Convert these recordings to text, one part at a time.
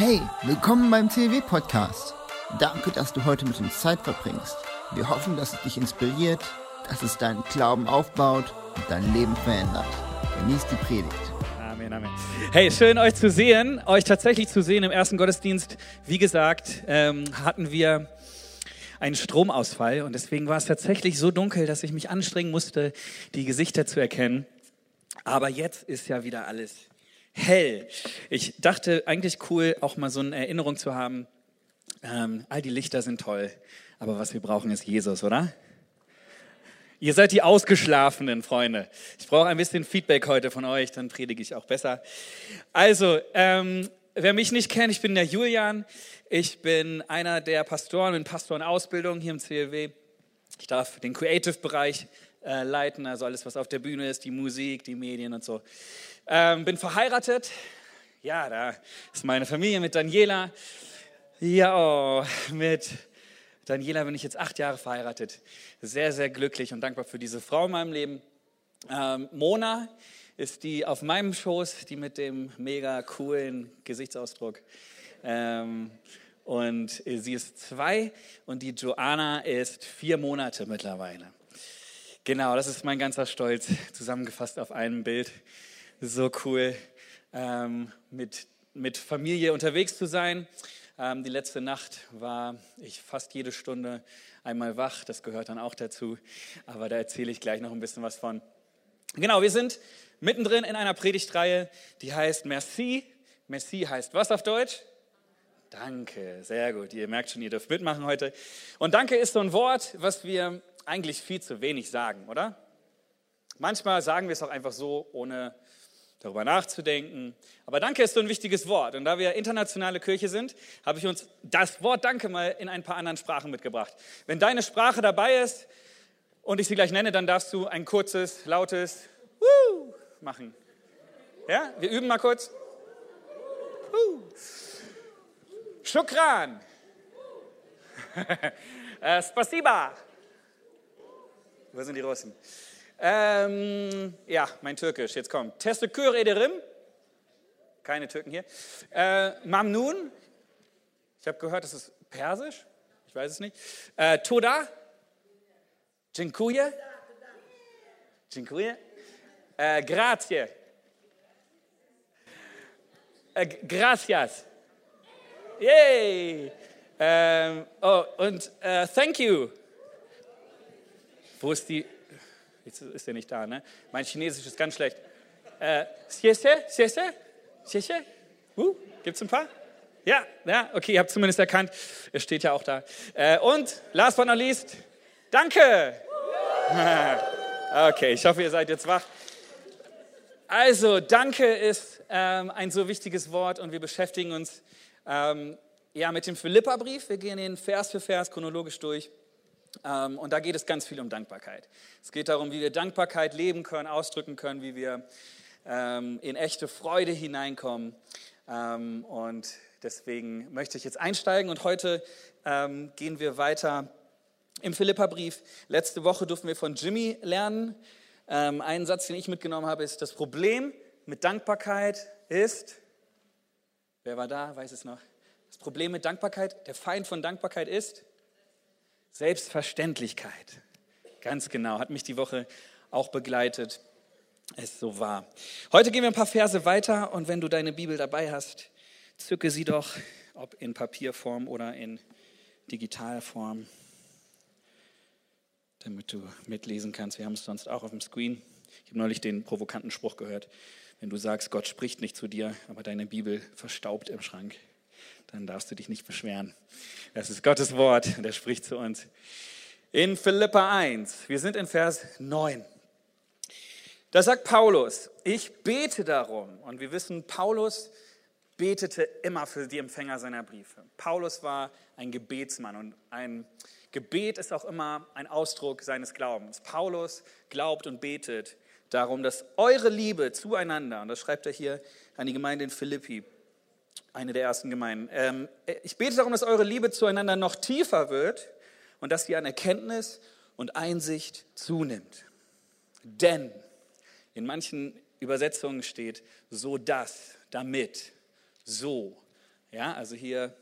Hey, willkommen beim CW Podcast. Danke, dass du heute mit uns Zeit verbringst. Wir hoffen, dass es dich inspiriert, dass es deinen Glauben aufbaut und dein Leben verändert. Genieß die Predigt. Amen, Amen. Hey, schön euch zu sehen, euch tatsächlich zu sehen im ersten Gottesdienst. Wie gesagt, ähm, hatten wir einen Stromausfall und deswegen war es tatsächlich so dunkel, dass ich mich anstrengen musste, die Gesichter zu erkennen. Aber jetzt ist ja wieder alles hell. Ich dachte eigentlich cool, auch mal so eine Erinnerung zu haben. Ähm, all die Lichter sind toll, aber was wir brauchen ist Jesus, oder? Ihr seid die ausgeschlafenen Freunde. Ich brauche ein bisschen Feedback heute von euch, dann predige ich auch besser. Also, ähm, wer mich nicht kennt, ich bin der Julian. Ich bin einer der Pastoren in Pastorenausbildung hier im CLW. Ich darf den Creative-Bereich äh, leiten, also alles, was auf der Bühne ist, die Musik, die Medien und so. Ähm, bin verheiratet. Ja, da ist meine Familie mit Daniela. Ja, oh, mit Daniela bin ich jetzt acht Jahre verheiratet. Sehr, sehr glücklich und dankbar für diese Frau in meinem Leben. Ähm, Mona ist die auf meinem Schoß, die mit dem mega coolen Gesichtsausdruck. Ähm, und sie ist zwei und die Joanna ist vier Monate mittlerweile. Genau, das ist mein ganzer Stolz, zusammengefasst auf einem Bild. So cool, ähm, mit, mit Familie unterwegs zu sein. Ähm, die letzte Nacht war ich fast jede Stunde einmal wach, das gehört dann auch dazu, aber da erzähle ich gleich noch ein bisschen was von. Genau, wir sind mittendrin in einer Predigtreihe, die heißt Merci. Merci heißt was auf Deutsch? Danke, sehr gut. Ihr merkt schon, ihr dürft mitmachen heute. Und Danke ist so ein Wort, was wir eigentlich viel zu wenig sagen, oder? Manchmal sagen wir es auch einfach so, ohne darüber nachzudenken. Aber Danke ist so ein wichtiges Wort. Und da wir internationale Kirche sind, habe ich uns das Wort Danke mal in ein paar anderen Sprachen mitgebracht. Wenn deine Sprache dabei ist und ich sie gleich nenne, dann darfst du ein kurzes, lautes Woo machen. Ja, wir üben mal kurz. Woo. Shukran. äh, spasiba. Wo sind die Russen? Ähm, ja, mein Türkisch, jetzt kommt. Teşekkür ederim. Keine Türken hier. Äh, Mamnun. Ich habe gehört, das ist Persisch. Ich weiß es nicht. Äh, Toda. Dziękuję. Dziękuję. Äh, grazie. Äh, gracias. Yay. Ähm, oh, und äh, thank you. Wo ist die? Jetzt ist er nicht da, ne? Mein Chinesisch ist ganz schlecht. Äh, sieste, sieste, sieste. Uh, ein paar? Ja, ja, okay, ihr habt zumindest erkannt. Es steht ja auch da. Äh, und last but not least, danke. okay, ich hoffe, ihr seid jetzt wach. Also, danke ist ähm, ein so wichtiges Wort und wir beschäftigen uns ähm, ja, mit dem Philippa-Brief. Wir gehen ihn Vers für Vers chronologisch durch. Ähm, und da geht es ganz viel um Dankbarkeit. Es geht darum, wie wir Dankbarkeit leben können, ausdrücken können, wie wir ähm, in echte Freude hineinkommen. Ähm, und deswegen möchte ich jetzt einsteigen und heute gehen wir weiter im Philippa-Brief. Letzte Woche durften wir von Jimmy lernen. Ein Satz, den ich mitgenommen habe, ist, das Problem mit Dankbarkeit ist, wer war da, weiß es noch, das Problem mit Dankbarkeit, der Feind von Dankbarkeit ist, Selbstverständlichkeit. Ganz genau, hat mich die Woche auch begleitet. Es so war. Heute gehen wir ein paar Verse weiter und wenn du deine Bibel dabei hast, zücke sie doch, ob in Papierform oder in Digitalform, damit du mitlesen kannst. Wir haben es sonst auch auf dem Screen. Ich habe neulich den provokanten Spruch gehört, wenn du sagst, Gott spricht nicht zu dir, aber deine Bibel verstaubt im Schrank dann darfst du dich nicht beschweren. Das ist Gottes Wort und er spricht zu uns. In Philippa 1, wir sind in Vers 9. Da sagt Paulus, ich bete darum. Und wir wissen, Paulus betete immer für die Empfänger seiner Briefe. Paulus war ein Gebetsmann und ein Gebet ist auch immer ein Ausdruck seines Glaubens. Paulus glaubt und betet darum, dass eure Liebe zueinander, und das schreibt er hier an die Gemeinde in Philippi, eine der ersten Gemeinden. Ähm, ich bete darum, dass eure Liebe zueinander noch tiefer wird und dass sie an Erkenntnis und Einsicht zunimmt. Denn in manchen Übersetzungen steht so das, damit, so, Ja, also hier,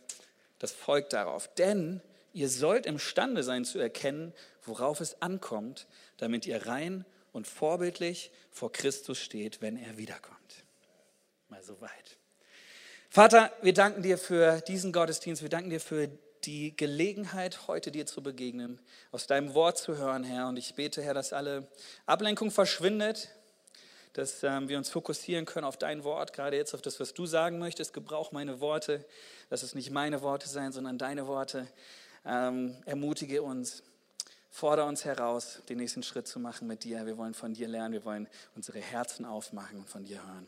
das folgt darauf. Denn ihr sollt imstande sein zu erkennen, worauf es ankommt, damit ihr rein und vorbildlich vor Christus steht, wenn er wiederkommt. Mal so weit. Vater, wir danken dir für diesen Gottesdienst. Wir danken dir für die Gelegenheit, heute dir zu begegnen, aus deinem Wort zu hören, Herr. Und ich bete, Herr, dass alle Ablenkung verschwindet, dass ähm, wir uns fokussieren können auf dein Wort, gerade jetzt auf das, was du sagen möchtest. Gebrauch meine Worte, dass es nicht meine Worte sein, sondern deine Worte. Ähm, ermutige uns, fordere uns heraus, den nächsten Schritt zu machen mit dir. Wir wollen von dir lernen, wir wollen unsere Herzen aufmachen und von dir hören.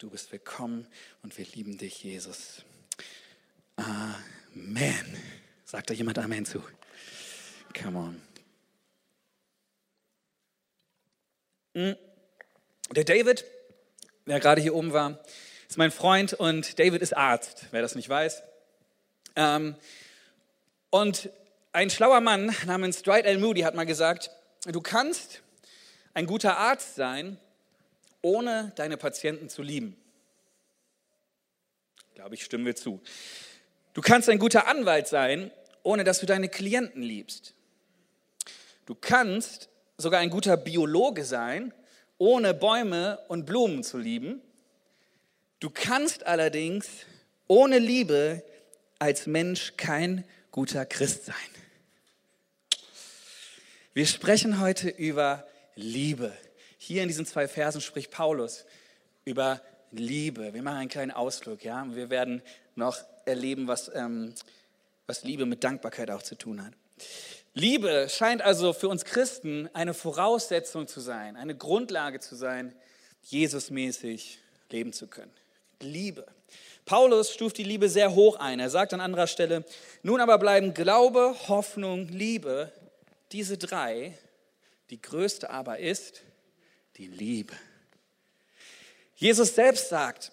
Du bist willkommen und wir lieben dich, Jesus. Amen. Sagt da jemand Amen zu? Come on. Hm. Der David, der gerade hier oben war, ist mein Freund und David ist Arzt, wer das nicht weiß. Ähm, und ein schlauer Mann namens Dwight L. Moody hat mal gesagt, du kannst ein guter Arzt sein, ohne deine Patienten zu lieben. Glaube, ich stimme mir zu. Du kannst ein guter Anwalt sein, ohne dass du deine Klienten liebst. Du kannst sogar ein guter Biologe sein, ohne Bäume und Blumen zu lieben. Du kannst allerdings ohne Liebe als Mensch kein guter Christ sein. Wir sprechen heute über Liebe. Hier in diesen zwei Versen spricht Paulus über Liebe. Wir machen einen kleinen Ausflug, ja. Wir werden noch erleben, was, ähm, was Liebe mit Dankbarkeit auch zu tun hat. Liebe scheint also für uns Christen eine Voraussetzung zu sein, eine Grundlage zu sein, Jesusmäßig leben zu können. Liebe. Paulus stuft die Liebe sehr hoch ein. Er sagt an anderer Stelle, nun aber bleiben Glaube, Hoffnung, Liebe, diese drei. Die größte aber ist die Liebe. Jesus selbst sagt,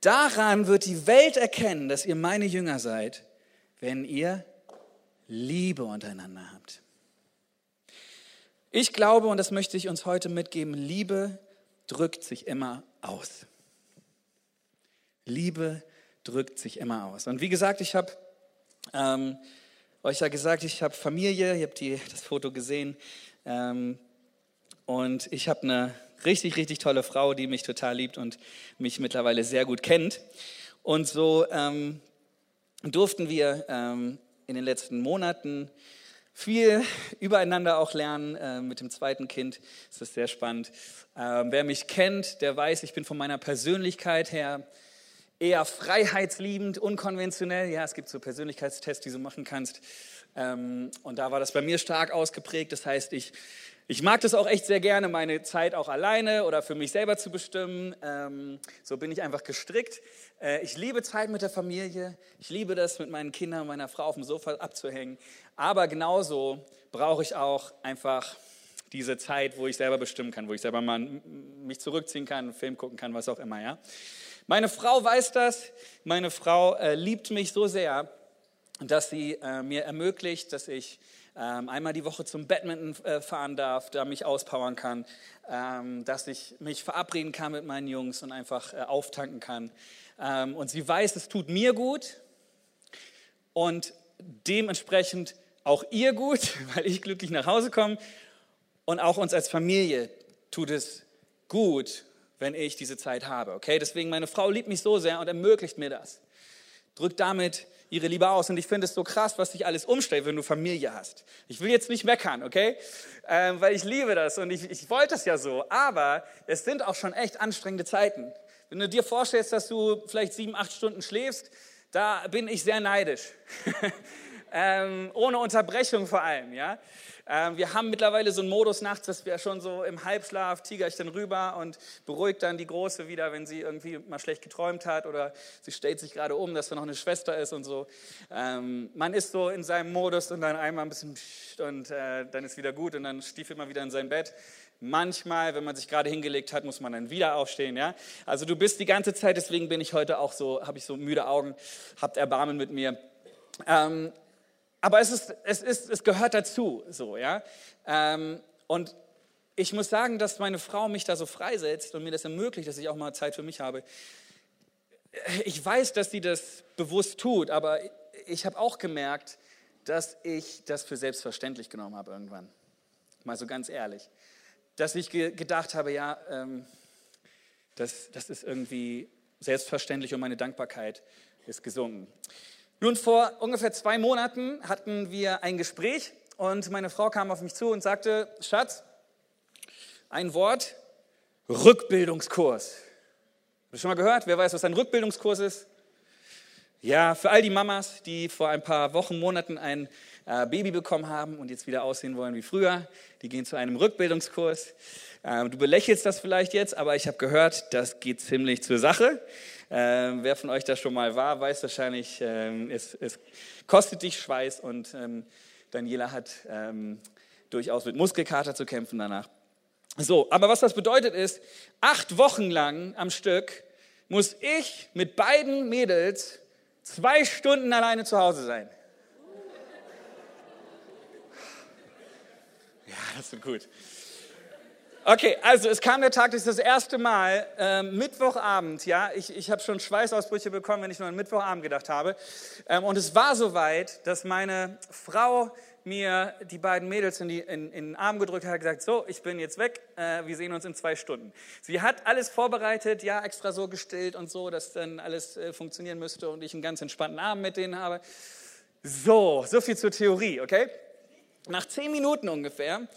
daran wird die Welt erkennen, dass ihr meine Jünger seid, wenn ihr Liebe untereinander habt. Ich glaube, und das möchte ich uns heute mitgeben, Liebe drückt sich immer aus. Liebe drückt sich immer aus. Und wie gesagt, ich habe ähm, euch ja gesagt, ich habe Familie, ihr habt die, das Foto gesehen. Ähm, und ich habe eine richtig, richtig tolle Frau, die mich total liebt und mich mittlerweile sehr gut kennt. Und so ähm, durften wir ähm, in den letzten Monaten viel übereinander auch lernen. Äh, mit dem zweiten Kind ist das sehr spannend. Ähm, wer mich kennt, der weiß, ich bin von meiner Persönlichkeit her eher freiheitsliebend, unkonventionell. Ja, es gibt so Persönlichkeitstests, die du machen kannst. Ähm, und da war das bei mir stark ausgeprägt. Das heißt, ich, ich mag das auch echt sehr gerne, meine Zeit auch alleine oder für mich selber zu bestimmen. Ähm, so bin ich einfach gestrickt. Äh, ich liebe Zeit mit der Familie. Ich liebe das, mit meinen Kindern und meiner Frau auf dem Sofa abzuhängen. Aber genauso brauche ich auch einfach diese Zeit, wo ich selber bestimmen kann, wo ich selber mal mich zurückziehen kann, einen Film gucken kann, was auch immer. Ja? Meine Frau weiß das. Meine Frau äh, liebt mich so sehr, dass sie äh, mir ermöglicht, dass ich einmal die Woche zum Badminton äh, fahren darf, da mich auspowern kann, ähm, dass ich mich verabreden kann mit meinen Jungs und einfach äh, auftanken kann. Ähm, und sie weiß, es tut mir gut und dementsprechend auch ihr gut, weil ich glücklich nach Hause komme. Und auch uns als Familie tut es gut, wenn ich diese Zeit habe. Okay, deswegen meine Frau liebt mich so sehr und ermöglicht mir das. Drückt damit ihre Liebe aus. Und ich finde es so krass, was sich alles umstellt, wenn du Familie hast. Ich will jetzt nicht meckern, okay? Ähm, weil ich liebe das und ich, ich wollte es ja so. Aber es sind auch schon echt anstrengende Zeiten. Wenn du dir vorstellst, dass du vielleicht sieben, acht Stunden schläfst, da bin ich sehr neidisch. ähm, ohne Unterbrechung vor allem, ja. Ähm, wir haben mittlerweile so einen Modus nachts, dass wir schon so im Halbschlaf tiger ich dann rüber und beruhigt dann die Große wieder, wenn sie irgendwie mal schlecht geträumt hat oder sie stellt sich gerade um, dass da noch eine Schwester ist und so. Ähm, man ist so in seinem Modus und dann einmal ein bisschen und äh, dann ist wieder gut und dann stiefelt man wieder in sein Bett. Manchmal, wenn man sich gerade hingelegt hat, muss man dann wieder aufstehen. Ja? Also du bist die ganze Zeit, deswegen bin ich heute auch so, habe ich so müde Augen, habt Erbarmen mit mir. Ähm, aber es, ist, es, ist, es gehört dazu, so, ja. Ähm, und ich muss sagen, dass meine Frau mich da so freisetzt und mir das ermöglicht, dass ich auch mal Zeit für mich habe. ich weiß, dass sie das bewusst tut, aber ich habe auch gemerkt, dass ich das für selbstverständlich genommen habe irgendwann. Mal so ganz ehrlich. Dass ich ge gedacht habe, ja, ähm, das, das ist irgendwie selbstverständlich und meine Dankbarkeit ist gesunken. Nun, vor ungefähr zwei Monaten hatten wir ein Gespräch und meine Frau kam auf mich zu und sagte, Schatz, ein Wort, Rückbildungskurs. Hast du schon mal gehört? Wer weiß, was ein Rückbildungskurs ist? Ja, für all die Mamas, die vor ein paar Wochen, Monaten ein äh, Baby bekommen haben und jetzt wieder aussehen wollen wie früher, die gehen zu einem Rückbildungskurs. Äh, du belächelst das vielleicht jetzt, aber ich habe gehört, das geht ziemlich zur Sache. Äh, wer von euch da schon mal war, weiß wahrscheinlich, ähm, es, es, kostet dich Schweiß und ähm, Daniela hat ähm, durchaus mit Muskelkater zu kämpfen danach. So, aber was das bedeutet ist, acht Wochen lang am Stück muss ich mit beiden Mädels zwei Stunden alleine zu Hause sein. Ja, das ist gut. Okay, also es kam der Tag, das ist das erste Mal, ähm, Mittwochabend, ja, ich, ich habe schon Schweißausbrüche bekommen, wenn ich nur an Mittwochabend gedacht habe. Ähm, und es war soweit, dass meine Frau mir die beiden Mädels in, die, in, in den Arm gedrückt hat, gesagt, so, ich bin jetzt weg, äh, wir sehen uns in zwei Stunden. Sie hat alles vorbereitet, ja, extra so gestillt und so, dass dann alles äh, funktionieren müsste und ich einen ganz entspannten Abend mit denen habe. So, so viel zur Theorie, okay? Nach zehn Minuten ungefähr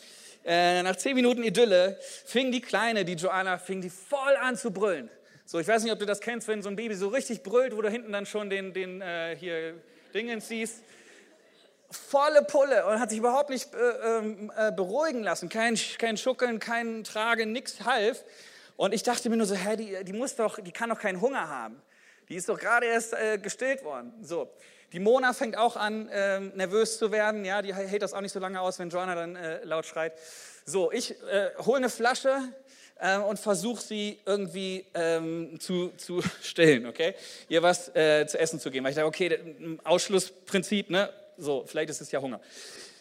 äh, nach zehn Minuten Idylle fing die Kleine, die Joanna, fing die voll an zu brüllen. So, ich weiß nicht, ob du das kennst, wenn so ein Baby so richtig brüllt, wo du hinten dann schon den, den äh, hier Dingens siehst. Volle Pulle und hat sich überhaupt nicht äh, ähm, äh, beruhigen lassen. Kein, kein Schuckeln, kein Tragen, nichts half. Und ich dachte mir nur so, hä, die, die muss doch, die kann doch keinen Hunger haben. Die ist doch gerade erst äh, gestillt worden. So. Die Mona fängt auch an, äh, nervös zu werden. Ja, die hält das auch nicht so lange aus, wenn Joanna dann äh, laut schreit. So, ich äh, hole eine Flasche äh, und versuche sie irgendwie ähm, zu, zu stillen, okay? Ihr was äh, zu essen zu geben. Weil ich dachte, okay, Ausschlussprinzip, ne? So, vielleicht ist es ja Hunger.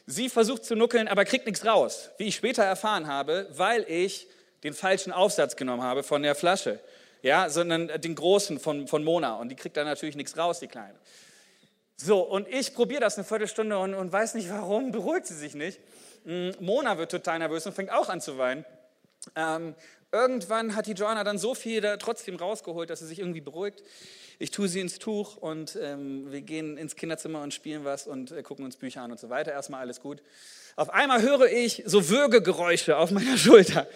Sie versucht zu nuckeln, aber kriegt nichts raus. Wie ich später erfahren habe, weil ich den falschen Aufsatz genommen habe von der Flasche. Ja, sondern den großen von, von Mona. Und die kriegt da natürlich nichts raus, die Kleine. So, und ich probiere das eine Viertelstunde und, und weiß nicht warum, beruhigt sie sich nicht. Mm, Mona wird total nervös und fängt auch an zu weinen. Ähm, irgendwann hat die Joanna dann so viel da trotzdem rausgeholt, dass sie sich irgendwie beruhigt. Ich tue sie ins Tuch und ähm, wir gehen ins Kinderzimmer und spielen was und äh, gucken uns Bücher an und so weiter. Erstmal alles gut. Auf einmal höre ich so Würgegeräusche auf meiner Schulter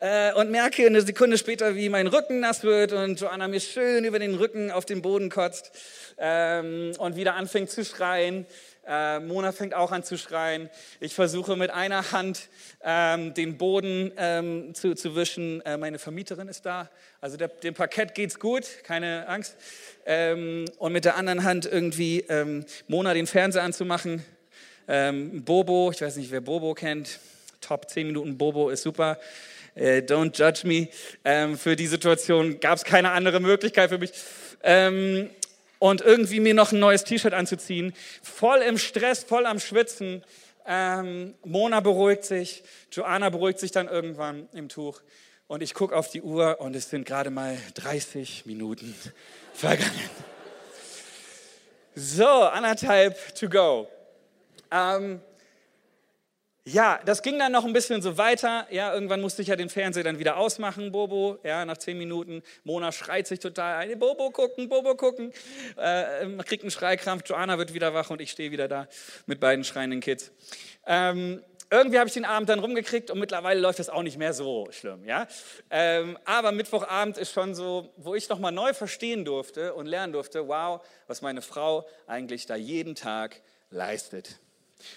äh, und merke eine Sekunde später, wie mein Rücken nass wird und Joanna mir schön über den Rücken auf den Boden kotzt ähm, und wieder anfängt zu schreien. Äh, Mona fängt auch an zu schreien. Ich versuche mit einer Hand ähm, den Boden ähm, zu, zu wischen. Äh, meine Vermieterin ist da. Also der, dem Parkett geht's gut, keine Angst. Ähm, und mit der anderen Hand irgendwie ähm, Mona den Fernseher anzumachen. Ähm, Bobo, ich weiß nicht, wer Bobo kennt. Top 10 Minuten Bobo ist super. Äh, don't judge me. Ähm, für die Situation gab es keine andere Möglichkeit für mich. Ähm, und irgendwie mir noch ein neues T-Shirt anzuziehen, voll im Stress, voll am Schwitzen. Ähm, Mona beruhigt sich, Joanna beruhigt sich dann irgendwann im Tuch. Und ich gucke auf die Uhr und es sind gerade mal 30 Minuten vergangen. So, anderthalb to go. Ähm, ja, das ging dann noch ein bisschen so weiter. Ja, irgendwann musste ich ja den Fernseher dann wieder ausmachen, Bobo. Ja, nach zehn Minuten. Mona schreit sich total ein. Bobo gucken, Bobo gucken. Äh, man kriegt einen Schreikrampf. Joanna wird wieder wach und ich stehe wieder da mit beiden schreienden Kids. Ähm, irgendwie habe ich den Abend dann rumgekriegt und mittlerweile läuft das auch nicht mehr so schlimm. Ja? Ähm, aber Mittwochabend ist schon so, wo ich nochmal neu verstehen durfte und lernen durfte, wow, was meine Frau eigentlich da jeden Tag leistet.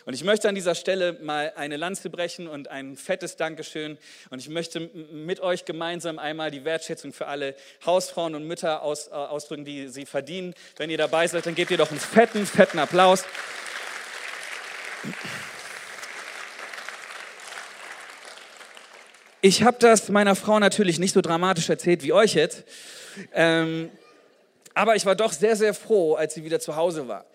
Und ich möchte an dieser Stelle mal eine Lanze brechen und ein fettes Dankeschön. Und ich möchte mit euch gemeinsam einmal die Wertschätzung für alle Hausfrauen und Mütter aus, äh, ausdrücken, die sie verdienen. Wenn ihr dabei seid, dann gebt ihr doch einen fetten, fetten Applaus. Ich habe das meiner Frau natürlich nicht so dramatisch erzählt wie euch jetzt. Ähm, aber ich war doch sehr, sehr froh, als sie wieder zu Hause war.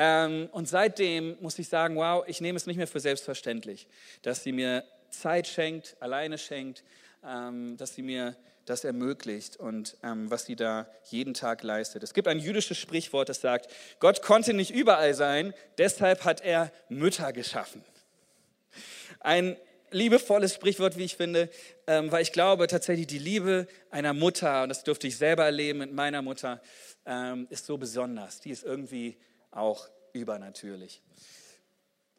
Ähm, und seitdem muss ich sagen, wow, ich nehme es nicht mehr für selbstverständlich, dass sie mir Zeit schenkt, alleine schenkt, ähm, dass sie mir das ermöglicht und ähm, was sie da jeden Tag leistet. Es gibt ein jüdisches Sprichwort, das sagt, Gott konnte nicht überall sein, deshalb hat er Mütter geschaffen. Ein liebevolles Sprichwort, wie ich finde, weil ich glaube tatsächlich, die Liebe einer Mutter, und das durfte ich selber erleben mit meiner Mutter, ist so besonders. Die ist irgendwie auch übernatürlich.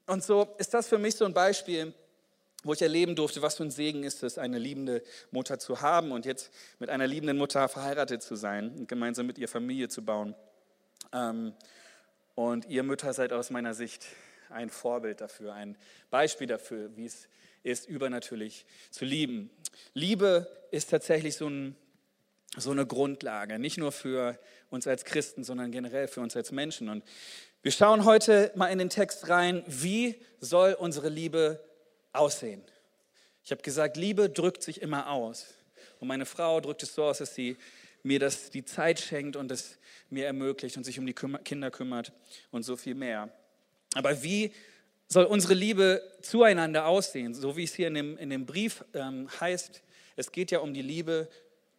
Und so ist das für mich so ein Beispiel, wo ich erleben durfte, was für ein Segen ist es, eine liebende Mutter zu haben und jetzt mit einer liebenden Mutter verheiratet zu sein und gemeinsam mit ihr Familie zu bauen. Ähm, und ihr Mütter seid aus meiner Sicht ein Vorbild dafür, ein Beispiel dafür, wie es ist, übernatürlich zu lieben. Liebe ist tatsächlich so, ein, so eine Grundlage, nicht nur für uns als Christen, sondern generell für uns als Menschen. Und wir schauen heute mal in den Text rein, wie soll unsere Liebe aussehen. Ich habe gesagt, Liebe drückt sich immer aus. Und meine Frau drückt es so aus, dass sie mir das, die Zeit schenkt und es mir ermöglicht und sich um die Kinder kümmert und so viel mehr. Aber wie soll unsere Liebe zueinander aussehen? So wie es hier in dem, in dem Brief ähm, heißt, es geht ja um die Liebe,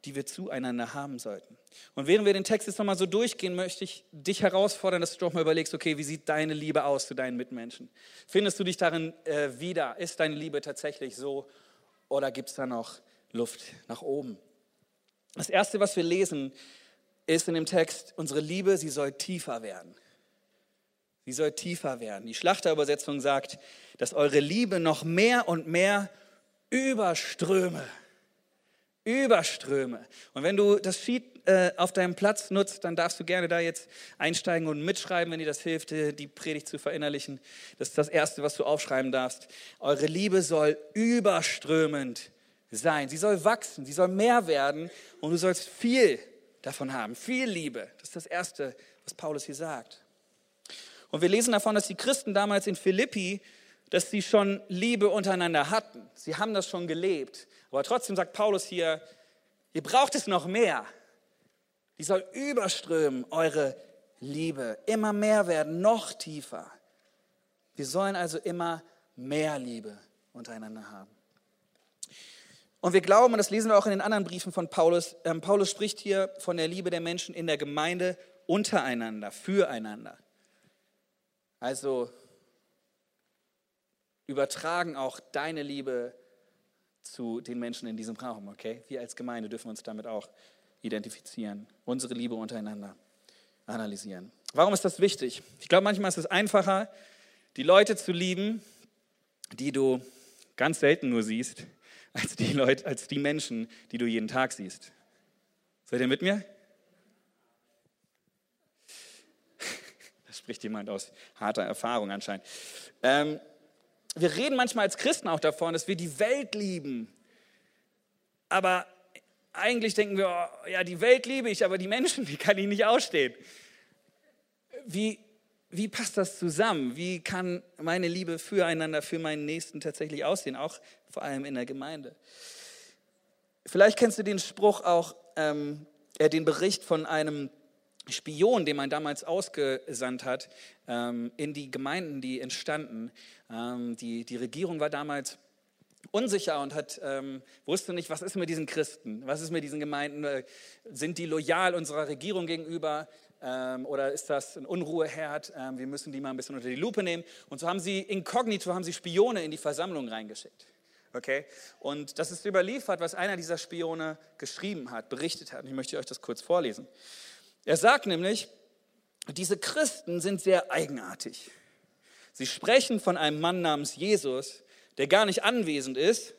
die wir zueinander haben sollten. Und während wir den Text jetzt nochmal so durchgehen, möchte ich dich herausfordern, dass du doch mal überlegst, okay, wie sieht deine Liebe aus zu deinen Mitmenschen? Findest du dich darin äh, wieder? Ist deine Liebe tatsächlich so oder gibt es da noch Luft nach oben? Das Erste, was wir lesen, ist in dem Text, unsere Liebe, sie soll tiefer werden. Sie soll tiefer werden. Die Schlachterübersetzung sagt, dass eure Liebe noch mehr und mehr überströme. Überströme. Und wenn du das Sheet äh, auf deinem Platz nutzt, dann darfst du gerne da jetzt einsteigen und mitschreiben, wenn dir das hilft, äh, die Predigt zu verinnerlichen. Das ist das Erste, was du aufschreiben darfst. Eure Liebe soll überströmend sein. Sie soll wachsen, sie soll mehr werden und du sollst viel davon haben, viel Liebe. Das ist das Erste, was Paulus hier sagt. Und wir lesen davon, dass die Christen damals in Philippi, dass sie schon Liebe untereinander hatten. Sie haben das schon gelebt. Aber trotzdem sagt Paulus hier, ihr braucht es noch mehr. Die soll überströmen, eure Liebe. Immer mehr werden, noch tiefer. Wir sollen also immer mehr Liebe untereinander haben. Und wir glauben, und das lesen wir auch in den anderen Briefen von Paulus, ähm, Paulus spricht hier von der Liebe der Menschen in der Gemeinde untereinander, füreinander. Also übertragen auch deine Liebe zu den Menschen in diesem Raum, okay? Wir als Gemeinde dürfen uns damit auch identifizieren, unsere Liebe untereinander analysieren. Warum ist das wichtig? Ich glaube, manchmal ist es einfacher, die Leute zu lieben, die du ganz selten nur siehst, als die Leute, als die Menschen, die du jeden Tag siehst. Seid ihr mit mir? Da spricht jemand aus harter Erfahrung anscheinend. Ähm, wir reden manchmal als Christen auch davon, dass wir die Welt lieben. Aber eigentlich denken wir, oh, ja, die Welt liebe ich, aber die Menschen, die kann ich nicht ausstehen. Wie, wie passt das zusammen? Wie kann meine Liebe füreinander, für meinen Nächsten tatsächlich aussehen, auch vor allem in der Gemeinde? Vielleicht kennst du den Spruch auch, ähm, äh, den Bericht von einem Spion, den man damals ausgesandt hat ähm, in die Gemeinden, die entstanden. Ähm, die, die Regierung war damals unsicher und hat, ähm, wusste nicht, was ist mit diesen Christen, was ist mit diesen Gemeinden, äh, sind die loyal unserer Regierung gegenüber oder ist das ein Unruheherd, wir müssen die mal ein bisschen unter die Lupe nehmen. Und so haben sie inkognito, haben sie Spione in die Versammlung reingeschickt. Okay? Und das ist überliefert, was einer dieser Spione geschrieben hat, berichtet hat. Und ich möchte euch das kurz vorlesen. Er sagt nämlich, diese Christen sind sehr eigenartig. Sie sprechen von einem Mann namens Jesus, der gar nicht anwesend ist,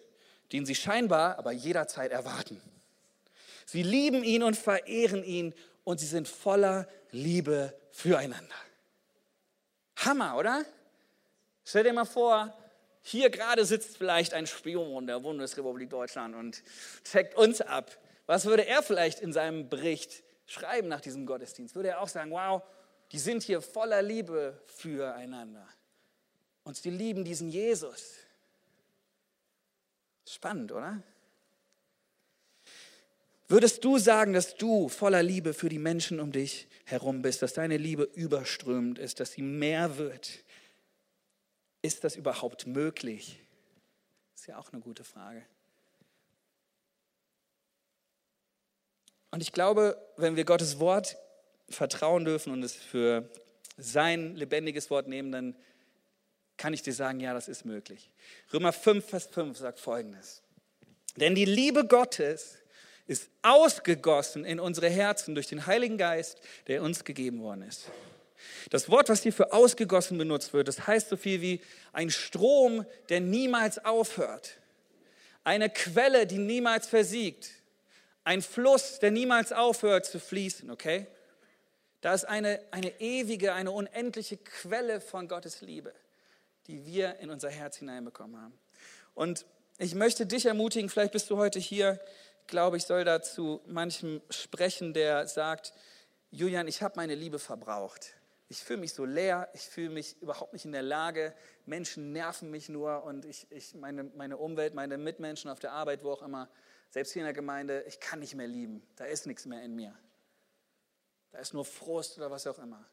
den sie scheinbar aber jederzeit erwarten. Sie lieben ihn und verehren ihn und sie sind voller Liebe füreinander. Hammer, oder? Stell dir mal vor, hier gerade sitzt vielleicht ein Spion der Bundesrepublik Deutschland und checkt uns ab. Was würde er vielleicht in seinem Bericht schreiben nach diesem Gottesdienst? Würde er auch sagen, wow, die sind hier voller Liebe füreinander. Und sie lieben diesen Jesus. Spannend, oder? Würdest du sagen, dass du voller Liebe für die Menschen um dich herum bist, dass deine Liebe überströmend ist, dass sie mehr wird? Ist das überhaupt möglich? Ist ja auch eine gute Frage. Und ich glaube, wenn wir Gottes Wort vertrauen dürfen und es für sein lebendiges Wort nehmen, dann kann ich dir sagen, ja, das ist möglich. Römer 5, Vers 5 sagt folgendes. Denn die Liebe Gottes ist ausgegossen in unsere Herzen durch den Heiligen Geist, der uns gegeben worden ist. Das Wort, was hier für ausgegossen benutzt wird, das heißt so viel wie ein Strom, der niemals aufhört. Eine Quelle, die niemals versiegt. Ein Fluss, der niemals aufhört zu fließen, okay? Da ist eine, eine ewige, eine unendliche Quelle von Gottes Liebe, die wir in unser Herz hineinbekommen haben. Und ich möchte dich ermutigen, vielleicht bist du heute hier, glaube ich, soll da zu manchem sprechen, der sagt, Julian, ich habe meine Liebe verbraucht. Ich fühle mich so leer, ich fühle mich überhaupt nicht in der Lage, Menschen nerven mich nur und ich, ich, meine, meine Umwelt, meine Mitmenschen auf der Arbeit, wo auch immer, selbst hier in der Gemeinde, ich kann nicht mehr lieben, da ist nichts mehr in mir. Da ist nur Frust oder was auch immer.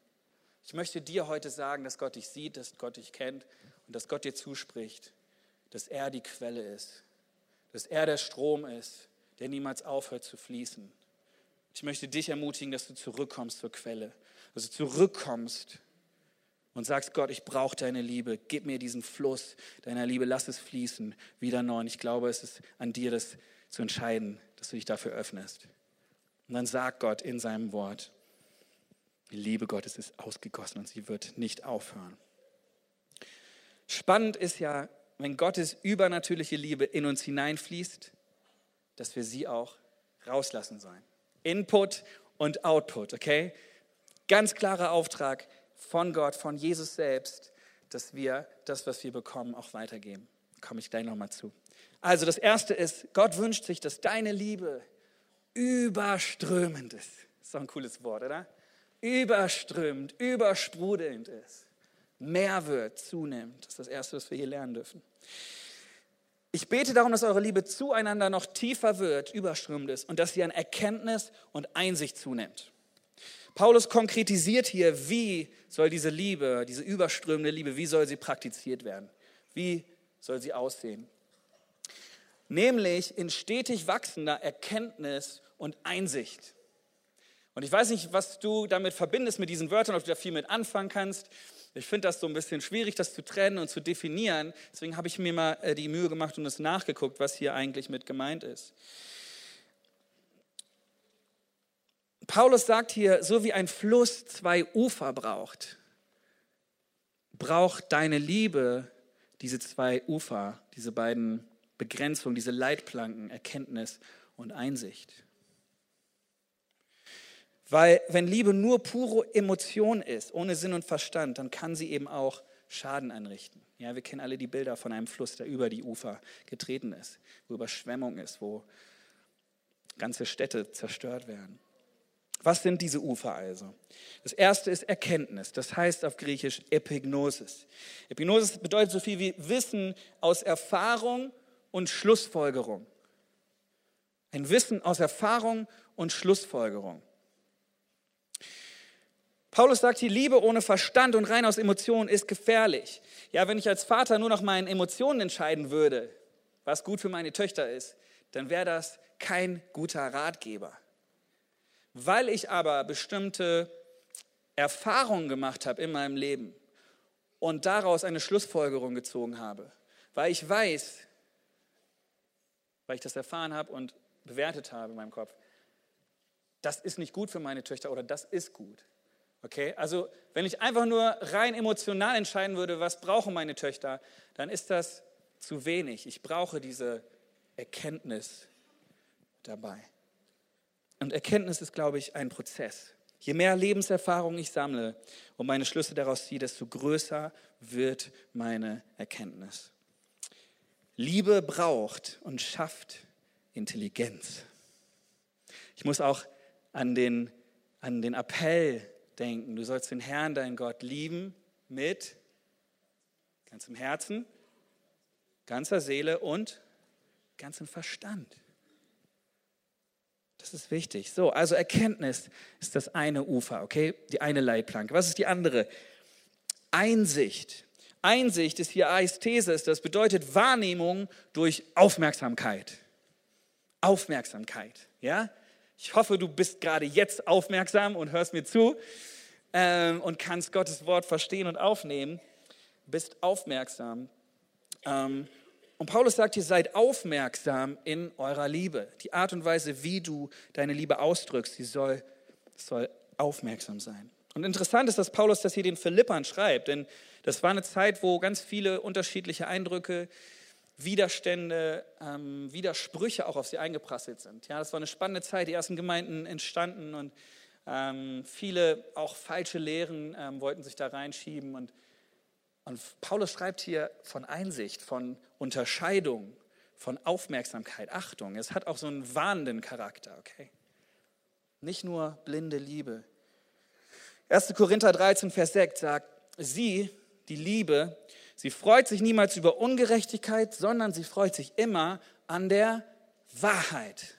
Ich möchte dir heute sagen, dass Gott dich sieht, dass Gott dich kennt und dass Gott dir zuspricht, dass er die Quelle ist, dass er der Strom ist, der niemals aufhört zu fließen. Ich möchte dich ermutigen, dass du zurückkommst zur Quelle, dass du zurückkommst und sagst, Gott, ich brauche deine Liebe, gib mir diesen Fluss deiner Liebe, lass es fließen, wieder neu. Und ich glaube, es ist an dir, das zu entscheiden, dass du dich dafür öffnest. Und dann sagt Gott in seinem Wort, die Liebe Gottes ist ausgegossen und sie wird nicht aufhören. Spannend ist ja, wenn Gottes übernatürliche Liebe in uns hineinfließt, dass wir sie auch rauslassen sollen. Input und Output, okay? Ganz klarer Auftrag von Gott, von Jesus selbst, dass wir das, was wir bekommen, auch weitergeben. Komme ich gleich nochmal zu. Also das Erste ist, Gott wünscht sich, dass deine Liebe überströmend ist. Ist doch ein cooles Wort, oder? Überströmend, übersprudelnd ist. Mehr wird, zunimmt. Das ist das Erste, was wir hier lernen dürfen. Ich bete darum, dass eure Liebe zueinander noch tiefer wird, überströmend ist und dass sie an Erkenntnis und Einsicht zunimmt. Paulus konkretisiert hier, wie soll diese Liebe, diese überströmende Liebe, wie soll sie praktiziert werden? Wie soll sie aussehen? Nämlich in stetig wachsender Erkenntnis und Einsicht. Und ich weiß nicht, was du damit verbindest mit diesen Wörtern, ob du da viel mit anfangen kannst. Ich finde das so ein bisschen schwierig, das zu trennen und zu definieren. Deswegen habe ich mir mal äh, die Mühe gemacht und es nachgeguckt, was hier eigentlich mit gemeint ist. Paulus sagt hier, so wie ein Fluss zwei Ufer braucht, braucht deine Liebe diese zwei Ufer, diese beiden Begrenzungen, diese Leitplanken, Erkenntnis und Einsicht. Weil wenn Liebe nur pure Emotion ist, ohne Sinn und Verstand, dann kann sie eben auch Schaden anrichten. Ja, wir kennen alle die Bilder von einem Fluss, der über die Ufer getreten ist, wo Überschwemmung ist, wo ganze Städte zerstört werden. Was sind diese Ufer also? Das erste ist Erkenntnis, das heißt auf Griechisch Epignosis. Epignosis bedeutet so viel wie Wissen aus Erfahrung und Schlussfolgerung. Ein Wissen aus Erfahrung und Schlussfolgerung. Paulus sagt hier, Liebe ohne Verstand und rein aus Emotionen ist gefährlich. Ja, wenn ich als Vater nur nach meinen Emotionen entscheiden würde, was gut für meine Töchter ist, dann wäre das kein guter Ratgeber. Weil ich aber bestimmte Erfahrungen gemacht habe in meinem Leben und daraus eine Schlussfolgerung gezogen habe, weil ich weiß, weil ich das erfahren habe und bewertet habe in meinem Kopf, das ist nicht gut für meine Töchter oder das ist gut Okay, also wenn ich einfach nur rein emotional entscheiden würde, was brauchen meine Töchter, dann ist das zu wenig. Ich brauche diese Erkenntnis dabei. Und Erkenntnis ist, glaube ich, ein Prozess. Je mehr Lebenserfahrung ich sammle und meine Schlüsse daraus ziehe, desto größer wird meine Erkenntnis. Liebe braucht und schafft Intelligenz. Ich muss auch an den, an den Appell denken. Du sollst den Herrn, deinen Gott, lieben mit ganzem Herzen, ganzer Seele und ganzem Verstand. Das ist wichtig. So, also Erkenntnis ist das eine Ufer, okay? Die eine Leitplanke. Was ist die andere? Einsicht. Einsicht ist hier Aesthesis, das bedeutet Wahrnehmung durch Aufmerksamkeit. Aufmerksamkeit, ja? Ich hoffe, du bist gerade jetzt aufmerksam und hörst mir zu ähm, und kannst Gottes Wort verstehen und aufnehmen. Bist aufmerksam. Ähm, und Paulus sagt hier, seid aufmerksam in eurer Liebe. Die Art und Weise, wie du deine Liebe ausdrückst, die soll, soll aufmerksam sein. Und interessant ist, dass Paulus das hier den Philippern schreibt, denn das war eine Zeit, wo ganz viele unterschiedliche Eindrücke, Widerstände, ähm, Widersprüche auch auf sie eingeprasselt sind. Ja, das war eine spannende Zeit. Die ersten Gemeinden entstanden und ähm, viele auch falsche Lehren ähm, wollten sich da reinschieben. Und, und Paulus schreibt hier von Einsicht, von Unterscheidung, von Aufmerksamkeit, Achtung. Es hat auch so einen warnenden Charakter, okay? Nicht nur blinde Liebe. 1. Korinther 13, Vers 6 sagt, sie, die Liebe, Sie freut sich niemals über Ungerechtigkeit, sondern sie freut sich immer an der Wahrheit.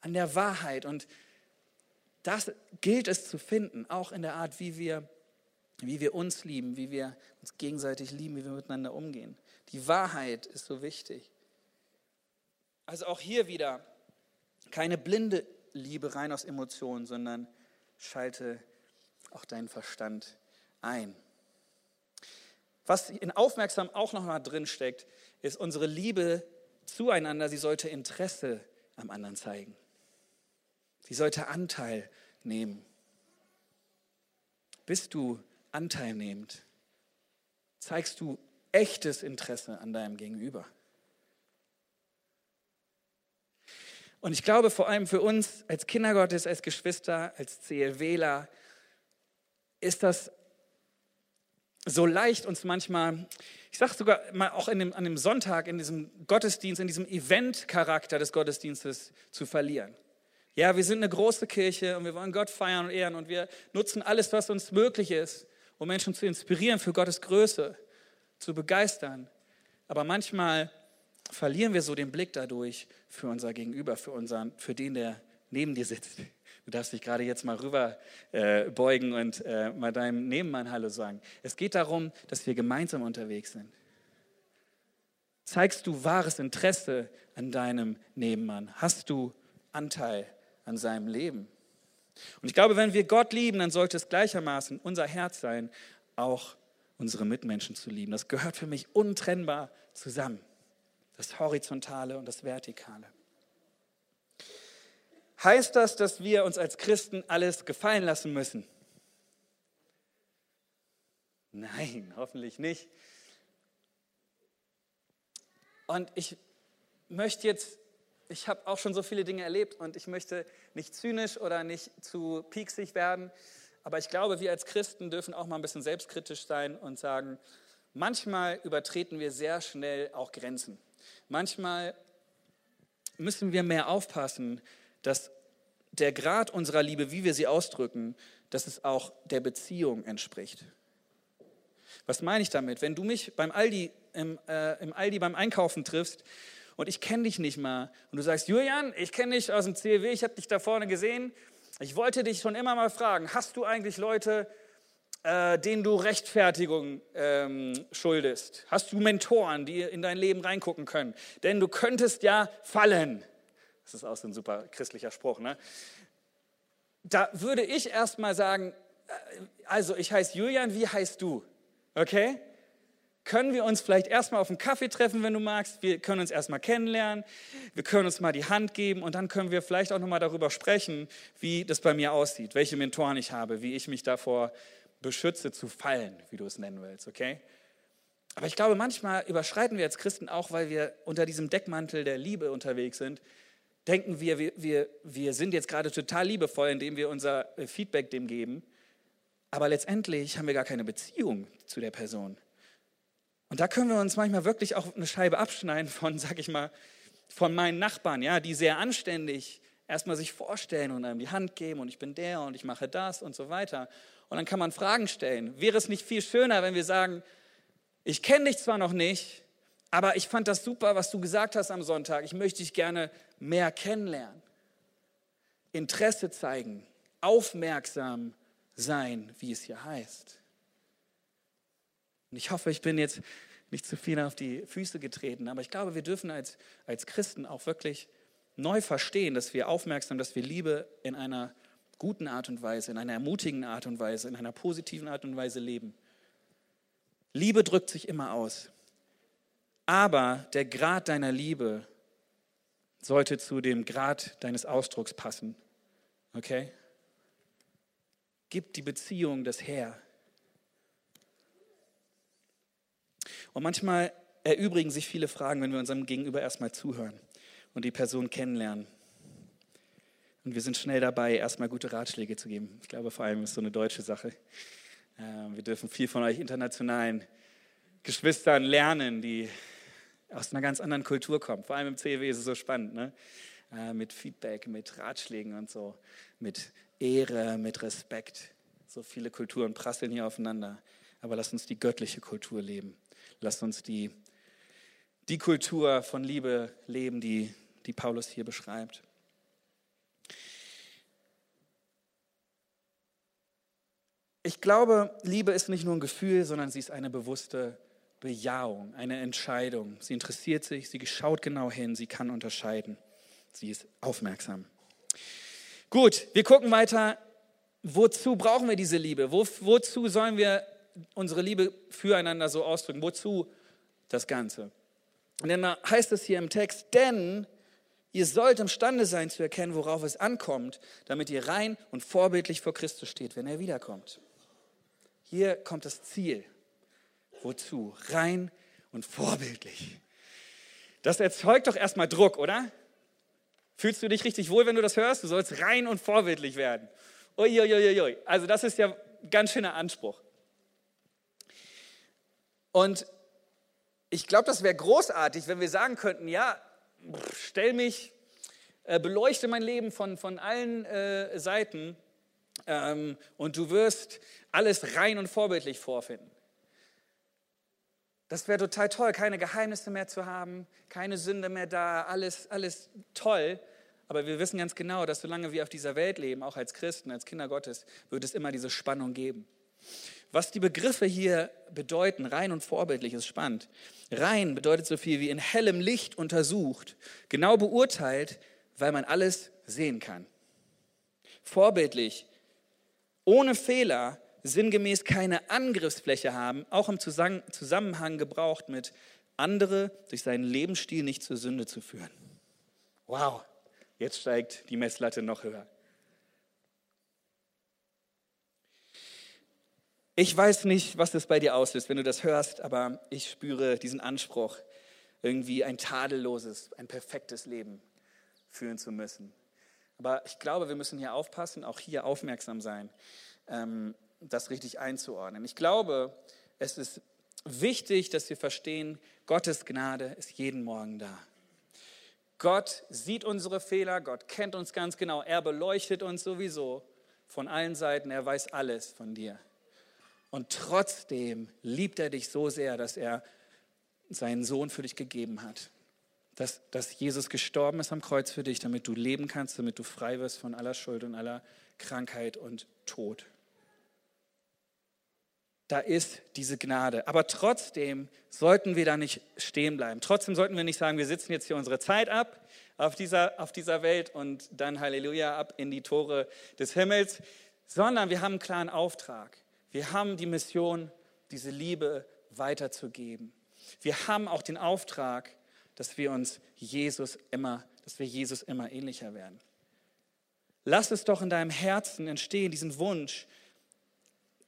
An der Wahrheit. Und das gilt es zu finden, auch in der Art, wie wir, wie wir uns lieben, wie wir uns gegenseitig lieben, wie wir miteinander umgehen. Die Wahrheit ist so wichtig. Also auch hier wieder keine blinde Liebe rein aus Emotionen, sondern schalte auch deinen Verstand ein. Was in aufmerksam auch noch mal drin steckt, ist unsere Liebe zueinander. Sie sollte Interesse am anderen zeigen. Sie sollte Anteil nehmen. Bist du anteilnehmend? Zeigst du echtes Interesse an deinem Gegenüber? Und ich glaube, vor allem für uns als Kinder Gottes, als Geschwister, als CLWler, ist das so leicht uns manchmal, ich sage sogar mal auch dem, an dem Sonntag, in diesem Gottesdienst, in diesem Event-Charakter des Gottesdienstes zu verlieren. Ja, wir sind eine große Kirche und wir wollen Gott feiern und ehren und wir nutzen alles, was uns möglich ist, um Menschen zu inspirieren für Gottes Größe, zu begeistern. Aber manchmal verlieren wir so den Blick dadurch für unser Gegenüber, für, unseren, für den, der neben dir sitzt. Du darfst dich gerade jetzt mal rüber äh, beugen und äh, mal deinem Nebenmann Hallo sagen. Es geht darum, dass wir gemeinsam unterwegs sind. Zeigst du wahres Interesse an deinem Nebenmann? Hast du Anteil an seinem Leben? Und ich glaube, wenn wir Gott lieben, dann sollte es gleichermaßen unser Herz sein, auch unsere Mitmenschen zu lieben. Das gehört für mich untrennbar zusammen. Das Horizontale und das Vertikale. Heißt das, dass wir uns als Christen alles gefallen lassen müssen? Nein, hoffentlich nicht. Und ich möchte jetzt, ich habe auch schon so viele Dinge erlebt und ich möchte nicht zynisch oder nicht zu pieksig werden, aber ich glaube, wir als Christen dürfen auch mal ein bisschen selbstkritisch sein und sagen, manchmal übertreten wir sehr schnell auch Grenzen. Manchmal müssen wir mehr aufpassen, dass der Grad unserer Liebe, wie wir sie ausdrücken, dass es auch der Beziehung entspricht. Was meine ich damit? Wenn du mich beim Aldi, im, äh, im Aldi beim Einkaufen triffst und ich kenne dich nicht mal und du sagst, Julian, ich kenne dich aus dem CW, ich habe dich da vorne gesehen, ich wollte dich schon immer mal fragen, hast du eigentlich Leute, äh, denen du Rechtfertigung ähm, schuldest? Hast du Mentoren, die in dein Leben reingucken können? Denn du könntest ja fallen. Das ist auch so ein super christlicher Spruch. Ne? Da würde ich erstmal sagen, äh, also ich heiße Julian, wie heißt du? Okay? Können wir uns vielleicht erstmal auf einen Kaffee treffen, wenn du magst? Wir können uns erstmal kennenlernen, wir können uns mal die Hand geben und dann können wir vielleicht auch nochmal darüber sprechen, wie das bei mir aussieht, welche Mentoren ich habe, wie ich mich davor beschütze zu fallen, wie du es nennen willst, okay? Aber ich glaube, manchmal überschreiten wir als Christen auch, weil wir unter diesem Deckmantel der Liebe unterwegs sind, denken wir, wir, wir, wir sind jetzt gerade total liebevoll, indem wir unser äh, Feedback dem geben. Aber letztendlich haben wir gar keine Beziehung zu der Person. Und da können wir uns manchmal wirklich auch eine Scheibe abschneiden von, sag ich mal, von meinen Nachbarn, ja, die sehr anständig erstmal sich vorstellen und einem die Hand geben und ich bin der und ich mache das und so weiter. Und dann kann man Fragen stellen. Wäre es nicht viel schöner, wenn wir sagen, ich kenne dich zwar noch nicht, aber ich fand das super, was du gesagt hast am Sonntag. Ich möchte dich gerne mehr kennenlernen. Interesse zeigen, aufmerksam sein, wie es hier heißt. Und ich hoffe, ich bin jetzt nicht zu viel auf die Füße getreten, aber ich glaube, wir dürfen als, als Christen auch wirklich neu verstehen, dass wir aufmerksam, dass wir Liebe in einer guten Art und Weise, in einer ermutigenden Art und Weise, in einer positiven Art und Weise leben. Liebe drückt sich immer aus. Aber der Grad deiner Liebe sollte zu dem Grad deines Ausdrucks passen. Okay? Gib die Beziehung das her. Und manchmal erübrigen sich viele Fragen, wenn wir unserem Gegenüber erstmal zuhören und die Person kennenlernen. Und wir sind schnell dabei, erstmal gute Ratschläge zu geben. Ich glaube, vor allem ist so eine deutsche Sache. Ähm, wir dürfen viel von euch internationalen Geschwistern lernen, die aus einer ganz anderen Kultur kommen. Vor allem im CW ist es so spannend, ne? Äh, mit Feedback, mit Ratschlägen und so, mit Ehre, mit Respekt. So viele Kulturen prasseln hier aufeinander. Aber lasst uns die göttliche Kultur leben. Lasst uns die, die Kultur von Liebe leben, die, die Paulus hier beschreibt. Ich glaube, Liebe ist nicht nur ein Gefühl, sondern sie ist eine bewusste Bejahung, eine Entscheidung. Sie interessiert sich, sie schaut genau hin, sie kann unterscheiden. Sie ist aufmerksam. Gut, wir gucken weiter. Wozu brauchen wir diese Liebe? Wo, wozu sollen wir unsere Liebe füreinander so ausdrücken? Wozu das Ganze? Und dann heißt es hier im Text, denn ihr sollt imstande sein zu erkennen, worauf es ankommt, damit ihr rein und vorbildlich vor Christus steht, wenn er wiederkommt. Hier kommt das Ziel. Wozu? Rein und vorbildlich. Das erzeugt doch erstmal Druck, oder? Fühlst du dich richtig wohl, wenn du das hörst? Du sollst rein und vorbildlich werden. Uiuiuiui. Also das ist ja ein ganz schöner Anspruch. Und ich glaube, das wäre großartig, wenn wir sagen könnten, ja, stell mich, äh, beleuchte mein Leben von, von allen äh, Seiten ähm, und du wirst alles rein und vorbildlich vorfinden. Das wäre total toll, keine Geheimnisse mehr zu haben, keine Sünde mehr da, alles, alles toll. Aber wir wissen ganz genau, dass solange wir auf dieser Welt leben, auch als Christen, als Kinder Gottes, wird es immer diese Spannung geben. Was die Begriffe hier bedeuten, rein und vorbildlich, ist spannend. Rein bedeutet so viel wie in hellem Licht untersucht, genau beurteilt, weil man alles sehen kann. Vorbildlich, ohne Fehler, sinngemäß keine Angriffsfläche haben, auch im Zusammenhang gebraucht mit andere durch seinen Lebensstil nicht zur Sünde zu führen. Wow, jetzt steigt die Messlatte noch höher. Ich weiß nicht, was das bei dir auslöst, wenn du das hörst, aber ich spüre diesen Anspruch, irgendwie ein tadelloses, ein perfektes Leben führen zu müssen. Aber ich glaube, wir müssen hier aufpassen, auch hier aufmerksam sein. Ähm, das richtig einzuordnen. Ich glaube, es ist wichtig, dass wir verstehen, Gottes Gnade ist jeden Morgen da. Gott sieht unsere Fehler, Gott kennt uns ganz genau, er beleuchtet uns sowieso von allen Seiten, er weiß alles von dir. Und trotzdem liebt er dich so sehr, dass er seinen Sohn für dich gegeben hat. Dass, dass Jesus gestorben ist am Kreuz für dich, damit du leben kannst, damit du frei wirst von aller Schuld und aller Krankheit und Tod da ist diese Gnade. Aber trotzdem sollten wir da nicht stehen bleiben. Trotzdem sollten wir nicht sagen, wir sitzen jetzt hier unsere Zeit ab auf dieser, auf dieser Welt und dann Halleluja ab in die Tore des Himmels, sondern wir haben einen klaren Auftrag. Wir haben die Mission, diese Liebe weiterzugeben. Wir haben auch den Auftrag, dass wir uns Jesus immer, dass wir Jesus immer ähnlicher werden. Lass es doch in deinem Herzen entstehen, diesen Wunsch,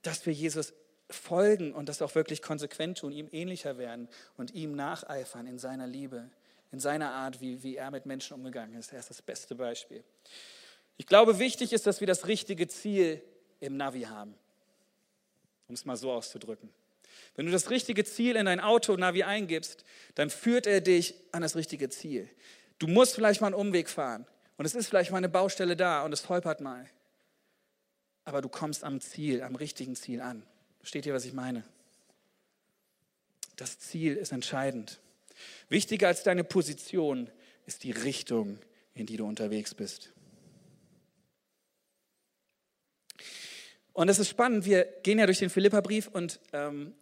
dass wir Jesus folgen und das auch wirklich konsequent tun, ihm ähnlicher werden und ihm nacheifern in seiner Liebe, in seiner Art, wie, wie er mit Menschen umgegangen ist. Er ist das beste Beispiel. Ich glaube, wichtig ist, dass wir das richtige Ziel im Navi haben, um es mal so auszudrücken. Wenn du das richtige Ziel in dein Auto-Navi eingibst, dann führt er dich an das richtige Ziel. Du musst vielleicht mal einen Umweg fahren und es ist vielleicht mal eine Baustelle da und es holpert mal. Aber du kommst am Ziel, am richtigen Ziel an. Versteht ihr, was ich meine? Das Ziel ist entscheidend. Wichtiger als deine Position ist die Richtung, in die du unterwegs bist. Und es ist spannend, wir gehen ja durch den Philipperbrief und ähm,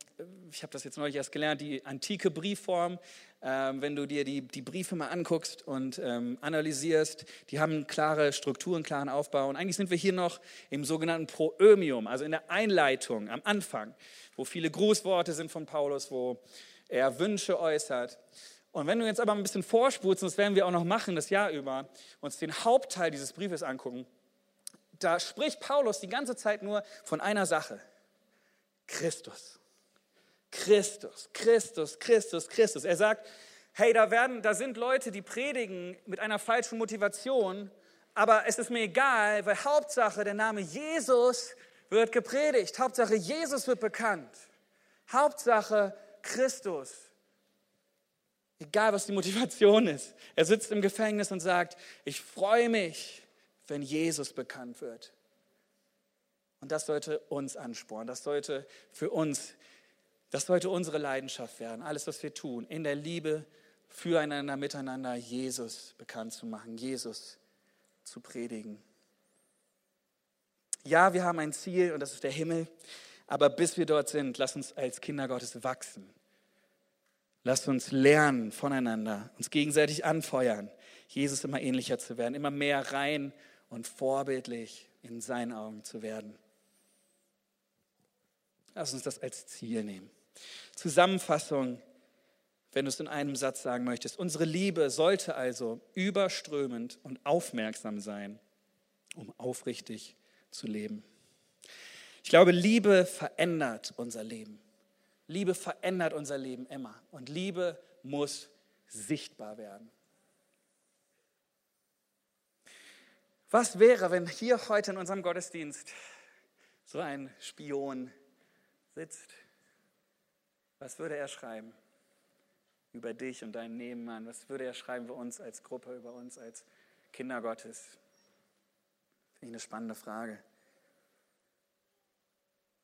ich habe das jetzt neulich erst gelernt, die antike Briefform, ähm, wenn du dir die, die Briefe mal anguckst und ähm, analysierst, die haben klare Strukturen, klaren Aufbau. Und eigentlich sind wir hier noch im sogenannten Proömium, also in der Einleitung, am Anfang, wo viele Grußworte sind von Paulus, wo er Wünsche äußert. Und wenn du jetzt aber ein bisschen vorspulst, und das werden wir auch noch machen das Jahr über, uns den Hauptteil dieses Briefes angucken, da spricht Paulus die ganze Zeit nur von einer Sache. Christus. Christus, Christus, Christus, Christus. Er sagt, hey, da, werden, da sind Leute, die predigen mit einer falschen Motivation, aber es ist mir egal, weil Hauptsache der Name Jesus wird gepredigt. Hauptsache Jesus wird bekannt. Hauptsache Christus. Egal, was die Motivation ist. Er sitzt im Gefängnis und sagt, ich freue mich, wenn Jesus bekannt wird. Und das sollte uns anspornen. Das sollte für uns, das sollte unsere Leidenschaft werden. Alles, was wir tun, in der Liebe füreinander, miteinander, Jesus bekannt zu machen, Jesus zu predigen. Ja, wir haben ein Ziel und das ist der Himmel. Aber bis wir dort sind, lass uns als Kinder Gottes wachsen. Lasst uns lernen voneinander, uns gegenseitig anfeuern, Jesus immer ähnlicher zu werden, immer mehr rein und vorbildlich in seinen Augen zu werden. Lass uns das als Ziel nehmen. Zusammenfassung, wenn du es in einem Satz sagen möchtest. Unsere Liebe sollte also überströmend und aufmerksam sein, um aufrichtig zu leben. Ich glaube, Liebe verändert unser Leben. Liebe verändert unser Leben immer. Und Liebe muss sichtbar werden. Was wäre, wenn hier heute in unserem Gottesdienst so ein Spion sitzt? Was würde er schreiben über dich und deinen Nebenmann? Was würde er schreiben über uns als Gruppe, über uns als Kinder Gottes? Finde ich eine spannende Frage.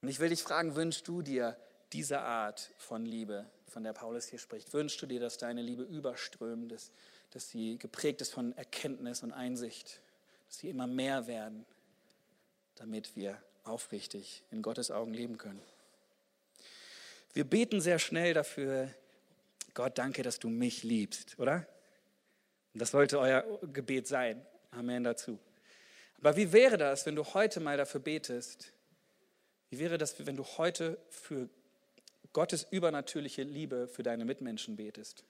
Und ich will dich fragen, wünschst du dir diese Art von Liebe, von der Paulus hier spricht? Wünschst du dir, dass deine Liebe überströmt ist, dass sie geprägt ist von Erkenntnis und Einsicht, dass sie immer mehr werden, damit wir aufrichtig in Gottes Augen leben können? Wir beten sehr schnell dafür, Gott, danke, dass du mich liebst, oder? Das sollte euer Gebet sein. Amen dazu. Aber wie wäre das, wenn du heute mal dafür betest? Wie wäre das, wenn du heute für Gottes übernatürliche Liebe für deine Mitmenschen betest.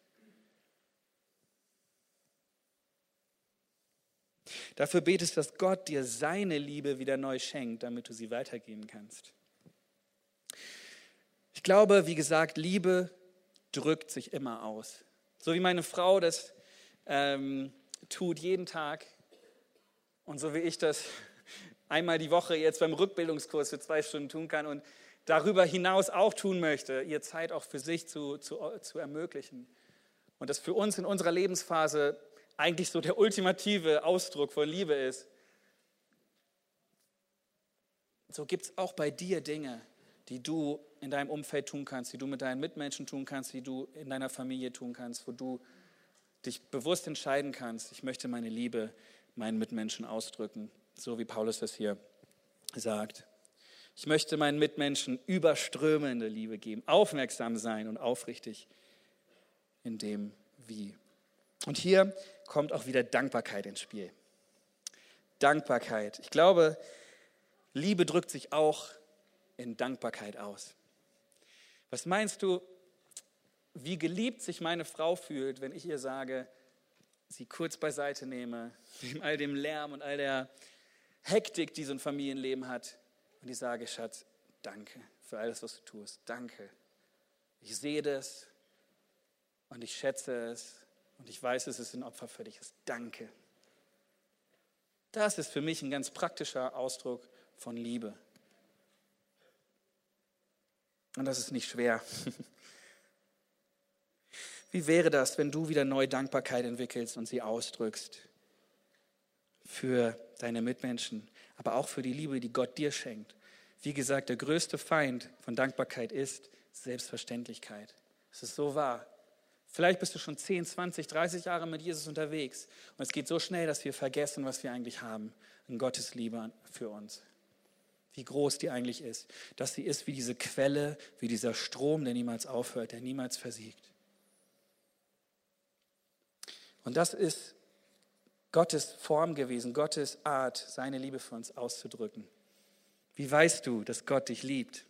Dafür betest, dass Gott dir seine Liebe wieder neu schenkt, damit du sie weitergeben kannst. Ich glaube, wie gesagt, Liebe drückt sich immer aus. So wie meine Frau das ähm, tut jeden Tag und so wie ich das einmal die Woche jetzt beim Rückbildungskurs für zwei Stunden tun kann und darüber hinaus auch tun möchte, ihr Zeit auch für sich zu, zu, zu ermöglichen. Und das für uns in unserer Lebensphase eigentlich so der ultimative Ausdruck von Liebe ist. So gibt es auch bei dir Dinge, die du in deinem Umfeld tun kannst, die du mit deinen Mitmenschen tun kannst, die du in deiner Familie tun kannst, wo du dich bewusst entscheiden kannst, ich möchte meine Liebe meinen Mitmenschen ausdrücken, so wie Paulus das hier sagt. Ich möchte meinen Mitmenschen überströmende Liebe geben, aufmerksam sein und aufrichtig in dem Wie. Und hier kommt auch wieder Dankbarkeit ins Spiel. Dankbarkeit. Ich glaube, Liebe drückt sich auch in Dankbarkeit aus. Was meinst du, wie geliebt sich meine Frau fühlt, wenn ich ihr sage, sie kurz beiseite nehme, neben all dem Lärm und all der Hektik, die so ein Familienleben hat, und ich sage, Schatz, danke für alles, was du tust. Danke. Ich sehe das und ich schätze es und ich weiß, es ist ein Opfer für dich. Danke. Das ist für mich ein ganz praktischer Ausdruck von Liebe. Und das ist nicht schwer. Wie wäre das, wenn du wieder neue Dankbarkeit entwickelst und sie ausdrückst für deine Mitmenschen, aber auch für die Liebe, die Gott dir schenkt. Wie gesagt, der größte Feind von Dankbarkeit ist Selbstverständlichkeit. Es ist so wahr. Vielleicht bist du schon 10, 20, 30 Jahre mit Jesus unterwegs und es geht so schnell, dass wir vergessen, was wir eigentlich haben. Ein Gottes Liebe für uns. wie groß die eigentlich ist. Dass sie ist wie diese Quelle, wie dieser Strom, der niemals aufhört, der niemals versiegt. Und das ist Gottes Form gewesen, Gottes Art, seine Liebe für uns auszudrücken. Wie weißt du, dass Gott dich liebt?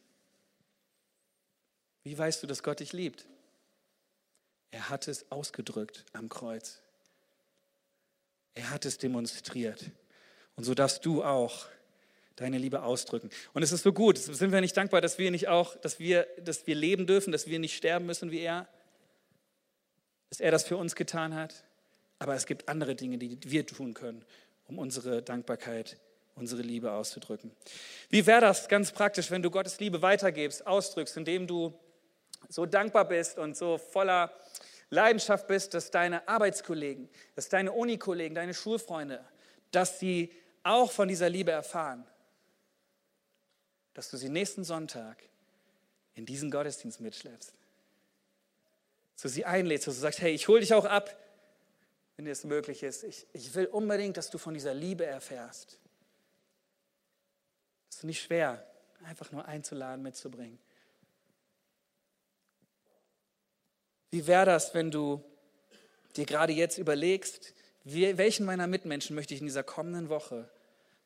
Wie weißt du, dass Gott dich liebt? Er hat es ausgedrückt am Kreuz. Er hat es demonstriert. Und so darfst du auch deine Liebe ausdrücken. Und es ist so gut, sind wir nicht dankbar, dass wir nicht auch, dass wir, dass wir leben dürfen, dass wir nicht sterben müssen wie er, dass er das für uns getan hat. Aber es gibt andere Dinge, die wir tun können, um unsere Dankbarkeit, unsere Liebe auszudrücken. Wie wäre das ganz praktisch, wenn du Gottes Liebe weitergibst, ausdrückst, indem du so dankbar bist und so voller Leidenschaft bist, dass deine Arbeitskollegen, dass deine Unikollegen, deine Schulfreunde, dass sie auch von dieser Liebe erfahren, dass du sie nächsten Sonntag in diesen Gottesdienst mitschleppst, dass du sie einlädst, dass du sagst, hey, ich hole dich auch ab, wenn es möglich ist. Ich, ich will unbedingt, dass du von dieser Liebe erfährst. Es ist nicht schwer, einfach nur einzuladen, mitzubringen. Wie wäre das, wenn du dir gerade jetzt überlegst, welchen meiner Mitmenschen möchte ich in dieser kommenden Woche,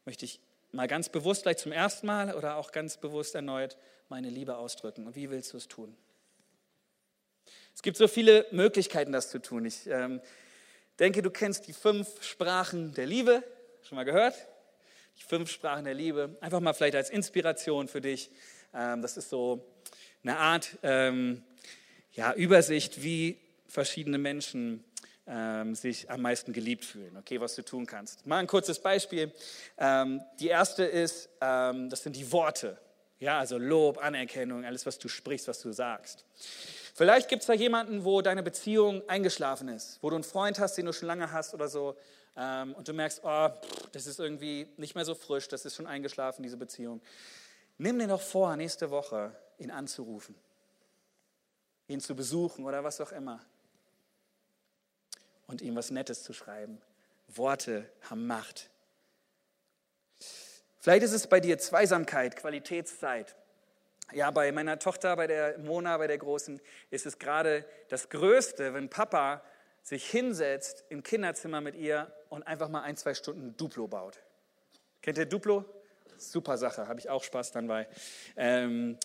möchte ich mal ganz bewusst gleich zum ersten Mal oder auch ganz bewusst erneut meine Liebe ausdrücken? Und wie willst du es tun? Es gibt so viele Möglichkeiten, das zu tun. Ich ähm, denke, du kennst die fünf Sprachen der Liebe. Schon mal gehört? Die fünf Sprachen der Liebe. Einfach mal vielleicht als Inspiration für dich. Ähm, das ist so eine Art ähm, ja, Übersicht, wie verschiedene Menschen ähm, sich am meisten geliebt fühlen. Okay, was du tun kannst. Mal ein kurzes Beispiel. Ähm, die erste ist, ähm, das sind die Worte. Ja, also Lob, Anerkennung, alles, was du sprichst, was du sagst. Vielleicht gibt es da jemanden, wo deine Beziehung eingeschlafen ist, wo du einen Freund hast, den du schon lange hast oder so, ähm, und du merkst, oh, das ist irgendwie nicht mehr so frisch, das ist schon eingeschlafen, diese Beziehung. Nimm dir doch vor, nächste Woche ihn anzurufen ihn zu besuchen oder was auch immer. Und ihm was Nettes zu schreiben. Worte haben Macht. Vielleicht ist es bei dir Zweisamkeit, Qualitätszeit. Ja, bei meiner Tochter, bei der Mona, bei der Großen, ist es gerade das Größte, wenn Papa sich hinsetzt im Kinderzimmer mit ihr und einfach mal ein, zwei Stunden Duplo baut. Kennt ihr Duplo? Super Sache, habe ich auch Spaß dann bei. Ähm,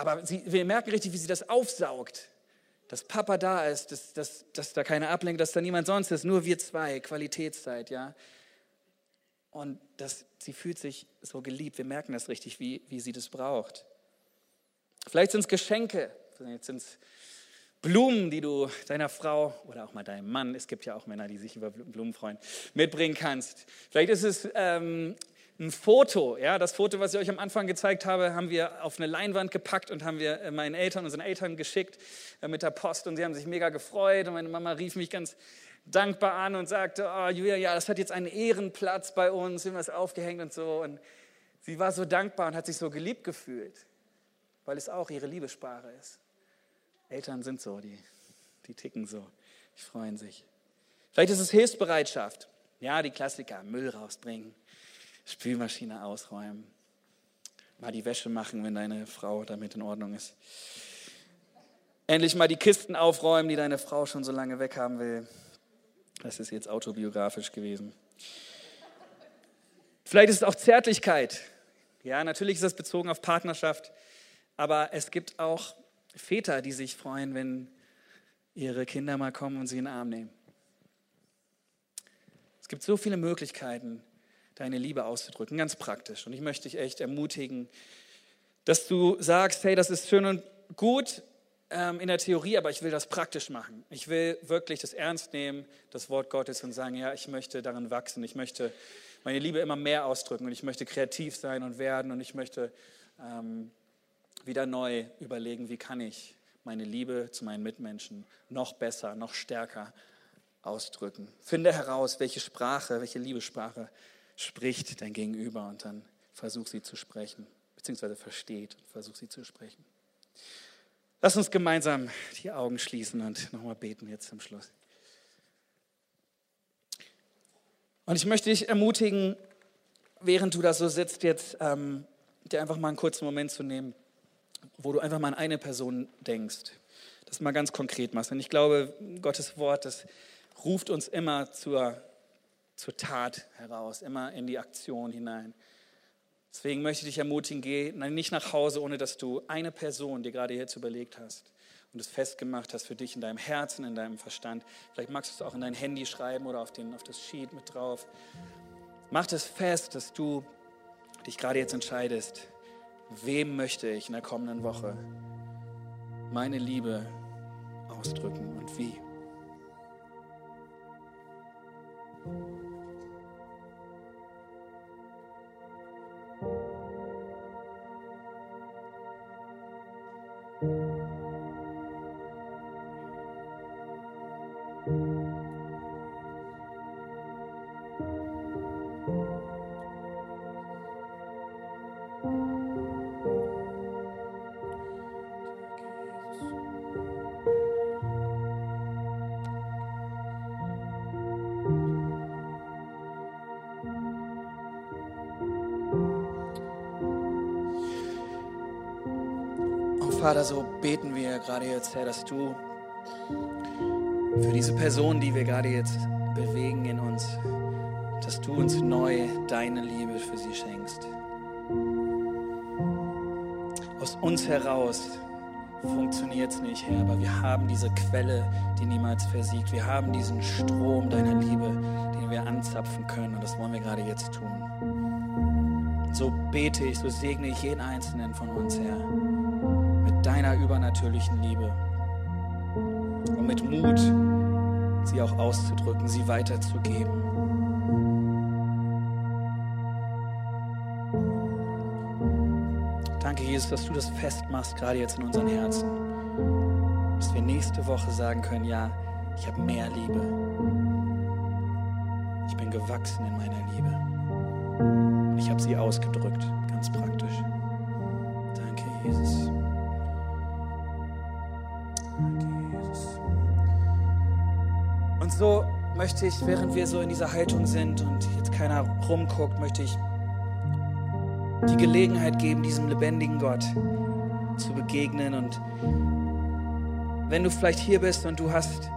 aber sie, wir merken richtig, wie sie das aufsaugt. Dass Papa da ist, dass, dass, dass da keine Ablenkung, dass da niemand sonst ist, nur wir zwei, Qualitätszeit, ja. Und das, sie fühlt sich so geliebt. Wir merken das richtig, wie, wie sie das braucht. Vielleicht sind es Geschenke, vielleicht sind es Blumen, die du deiner Frau oder auch mal deinem Mann, es gibt ja auch Männer, die sich über Blumen freuen, mitbringen kannst. Vielleicht ist es ähm, ein Foto. Ja, das Foto, was ich euch am Anfang gezeigt habe, haben wir auf eine Leinwand gepackt und haben wir äh, meinen Eltern, unseren Eltern geschickt äh, mit der Post und sie haben sich mega gefreut und meine Mama rief mich ganz dankbar an und sagte, oh Julia, ja, das hat jetzt einen Ehrenplatz bei uns, wir haben das aufgehängt und so und sie war so dankbar und hat sich so geliebt gefühlt, weil es auch ihre Liebessprache ist. Eltern sind so, die, die ticken so, die freuen sich. Vielleicht ist es Hilfsbereitschaft. Ja, die Klassiker, Müll rausbringen, Spülmaschine ausräumen, mal die Wäsche machen, wenn deine Frau damit in Ordnung ist. Endlich mal die Kisten aufräumen, die deine Frau schon so lange weghaben will. Das ist jetzt autobiografisch gewesen. Vielleicht ist es auch Zärtlichkeit. Ja, natürlich ist das bezogen auf Partnerschaft, aber es gibt auch Väter, die sich freuen, wenn ihre Kinder mal kommen und sie in den Arm nehmen. Es gibt so viele Möglichkeiten, deine Liebe auszudrücken, ganz praktisch. Und ich möchte dich echt ermutigen, dass du sagst, hey, das ist schön und gut ähm, in der Theorie, aber ich will das praktisch machen. Ich will wirklich das ernst nehmen, das Wort Gottes und sagen, ja, ich möchte darin wachsen, ich möchte meine Liebe immer mehr ausdrücken und ich möchte kreativ sein und werden und ich möchte ähm, wieder neu überlegen, wie kann ich meine Liebe zu meinen Mitmenschen noch besser, noch stärker ausdrücken. Finde heraus, welche Sprache, welche Liebessprache spricht dein Gegenüber und dann versuch sie zu sprechen, beziehungsweise versteht und versuch sie zu sprechen. Lass uns gemeinsam die Augen schließen und nochmal beten jetzt zum Schluss. Und ich möchte dich ermutigen, während du da so sitzt, jetzt ähm, dir einfach mal einen kurzen Moment zu nehmen, wo du einfach mal an eine Person denkst. Das mal ganz konkret machst. Und ich glaube, Gottes Wort, das ruft uns immer zur, zur Tat heraus, immer in die Aktion hinein. Deswegen möchte ich dich ermutigen, geh nicht nach Hause, ohne dass du eine Person dir gerade jetzt überlegt hast und es festgemacht hast für dich in deinem Herzen, in deinem Verstand. Vielleicht magst du es auch in dein Handy schreiben oder auf, den, auf das Sheet mit drauf. Mach das fest, dass du dich gerade jetzt entscheidest, wem möchte ich in der kommenden Woche meine Liebe ausdrücken und wie. Vater, so beten wir gerade jetzt, Herr, dass du für diese Person, die wir gerade jetzt bewegen in uns, dass du uns neu deine Liebe für sie schenkst. Aus uns heraus funktioniert es nicht, Herr, aber wir haben diese Quelle, die niemals versiegt. Wir haben diesen Strom deiner Liebe, den wir anzapfen können und das wollen wir gerade jetzt tun. So bete ich, so segne ich jeden einzelnen von uns, Herr deiner übernatürlichen Liebe. Und mit Mut, sie auch auszudrücken, sie weiterzugeben. Danke, Jesus, dass du das festmachst, gerade jetzt in unseren Herzen. Dass wir nächste Woche sagen können, ja, ich habe mehr Liebe. Ich bin gewachsen in meiner Liebe. Und ich habe sie ausgedrückt, ganz praktisch. Danke, Jesus. So möchte ich, während wir so in dieser Haltung sind und jetzt keiner rumguckt, möchte ich die Gelegenheit geben, diesem lebendigen Gott zu begegnen. Und wenn du vielleicht hier bist und du hast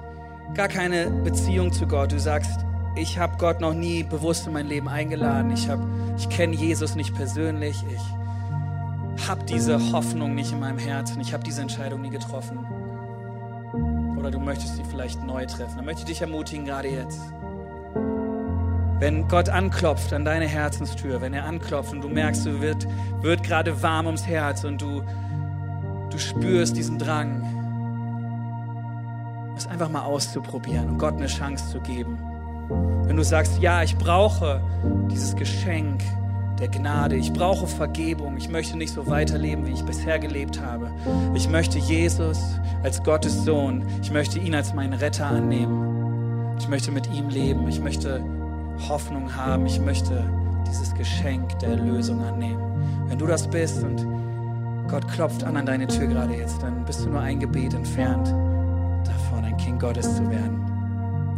gar keine Beziehung zu Gott, du sagst, ich habe Gott noch nie bewusst in mein Leben eingeladen, ich, ich kenne Jesus nicht persönlich, ich habe diese Hoffnung nicht in meinem Herzen, ich habe diese Entscheidung nie getroffen oder du möchtest sie vielleicht neu treffen, dann möchte ich dich ermutigen, gerade jetzt. Wenn Gott anklopft an deine Herzenstür, wenn er anklopft und du merkst, du wird, wird gerade warm ums Herz und du, du spürst diesen Drang, es einfach mal auszuprobieren und Gott eine Chance zu geben. Wenn du sagst, ja, ich brauche dieses Geschenk, der Gnade. Ich brauche Vergebung. Ich möchte nicht so weiterleben, wie ich bisher gelebt habe. Ich möchte Jesus als Gottes Sohn. Ich möchte ihn als meinen Retter annehmen. Ich möchte mit ihm leben. Ich möchte Hoffnung haben. Ich möchte dieses Geschenk der Erlösung annehmen. Wenn du das bist und Gott klopft an an deine Tür gerade jetzt, dann bist du nur ein Gebet entfernt davon, ein Kind Gottes zu werden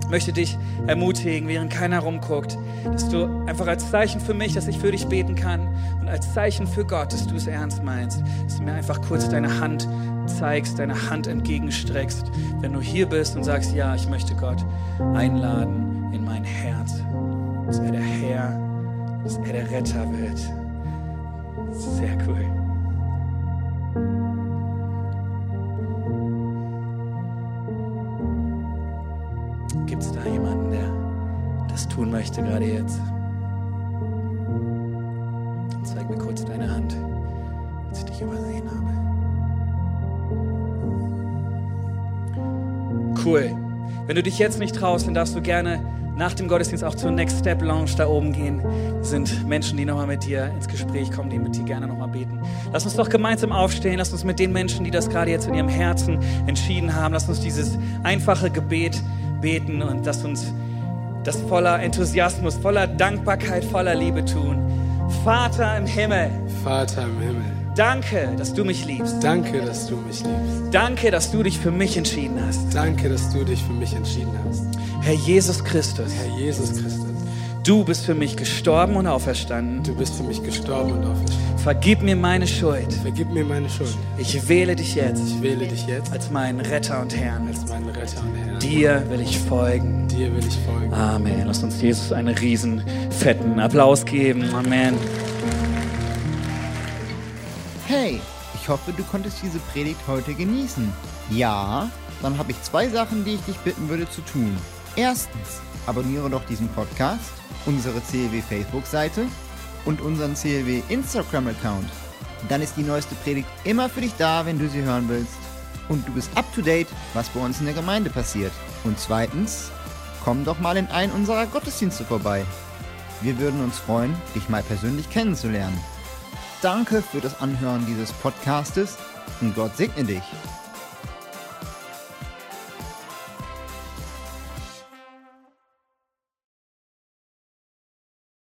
möchte dich ermutigen, während keiner rumguckt, dass du einfach als Zeichen für mich, dass ich für dich beten kann und als Zeichen für Gott, dass du es ernst meinst, dass du mir einfach kurz deine Hand zeigst, deine Hand entgegenstreckst, wenn du hier bist und sagst, ja, ich möchte Gott einladen in mein Herz, dass er der Herr, dass er der Retter wird. Sehr cool. Das tun möchte, gerade jetzt? Dann zeig mir kurz deine Hand, als ich dich übersehen habe. Cool. Wenn du dich jetzt nicht traust, dann darfst du gerne nach dem Gottesdienst auch zur Next Step Lounge da oben gehen. Das sind Menschen, die nochmal mit dir ins Gespräch kommen, die mit dir gerne nochmal beten. Lass uns doch gemeinsam aufstehen. Lass uns mit den Menschen, die das gerade jetzt in ihrem Herzen entschieden haben, lass uns dieses einfache Gebet beten und lass uns das voller Enthusiasmus, voller Dankbarkeit, voller Liebe tun. Vater im Himmel. Vater im Himmel. Danke, dass du mich liebst. Danke, dass du mich liebst. Danke, dass du dich für mich entschieden hast. Danke, dass du dich für mich entschieden hast. Herr Jesus Christus. Herr Jesus Christus. Du bist für mich gestorben und auferstanden. Du bist für mich gestorben und auferstanden. Vergib mir meine Schuld. Vergib mir meine Schuld. Ich wähle dich jetzt Ich wähle dich jetzt als meinen Retter und Herrn. als meinen Retter und Herrn. Dir will ich folgen. Dir will ich folgen. Amen. Lass uns Jesus einen riesen fetten Applaus geben. Amen. Hey, ich hoffe, du konntest diese Predigt heute genießen. Ja, dann habe ich zwei Sachen, die ich dich bitten würde zu tun. Erstens, abonniere doch diesen Podcast, unsere CLW Facebook-Seite und unseren CLW Instagram-Account. Dann ist die neueste Predigt immer für dich da, wenn du sie hören willst. Und du bist up to date, was bei uns in der Gemeinde passiert. Und zweitens, komm doch mal in einen unserer Gottesdienste vorbei. Wir würden uns freuen, dich mal persönlich kennenzulernen. Danke für das Anhören dieses Podcastes und Gott segne dich.